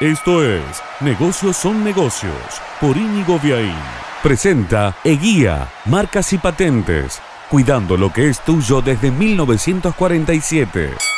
Esto es Negocios son negocios por Íñigo Viaín. Presenta Eguía, marcas y patentes, cuidando lo que es tuyo desde 1947.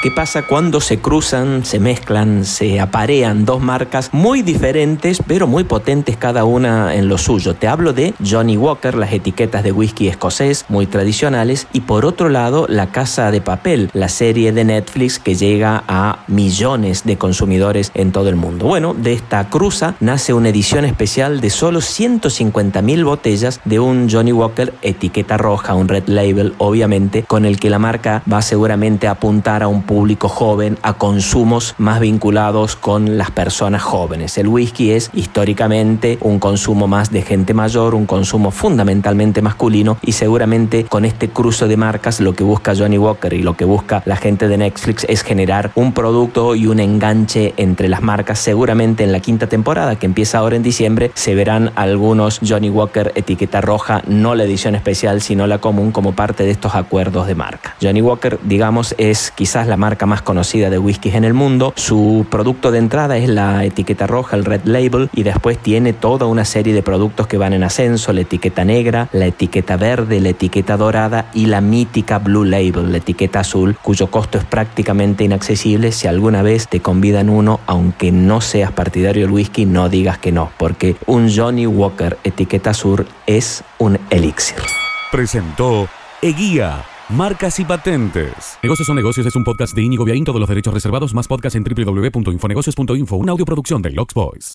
¿Qué pasa cuando se cruzan, se mezclan, se aparean dos marcas muy diferentes, pero muy potentes cada una en lo suyo? Te hablo de Johnny Walker, las etiquetas de whisky escocés muy tradicionales, y por otro lado, La Casa de Papel, la serie de Netflix que llega a millones de consumidores en todo el mundo. Bueno, de esta cruza nace una edición especial de solo 150 mil botellas de un Johnny Walker etiqueta roja, un red label, obviamente, con el que la marca va seguramente a apuntar a un público joven, a consumos más vinculados con las personas jóvenes. El whisky es históricamente un consumo más de gente mayor, un consumo fundamentalmente masculino y seguramente con este cruce de marcas lo que busca Johnny Walker y lo que busca la gente de Netflix es generar un producto y un enganche entre las marcas. Seguramente en la quinta temporada que empieza ahora en diciembre se verán algunos Johnny Walker etiqueta roja, no la edición especial sino la común como parte de estos acuerdos de marca. Johnny Walker digamos es quizás la marca más conocida de whiskies en el mundo. Su producto de entrada es la etiqueta roja, el Red Label, y después tiene toda una serie de productos que van en ascenso, la etiqueta negra, la etiqueta verde, la etiqueta dorada y la mítica Blue Label, la etiqueta azul, cuyo costo es prácticamente inaccesible. Si alguna vez te convidan uno, aunque no seas partidario del whisky, no digas que no, porque un Johnny Walker etiqueta azul es un elixir. Presentó Eguía Marcas y patentes. Negocios son negocios es un podcast de Inigo Viaín. Todos los derechos reservados más podcast en www.infonegocios.info. Una audioproducción de Lux Boys.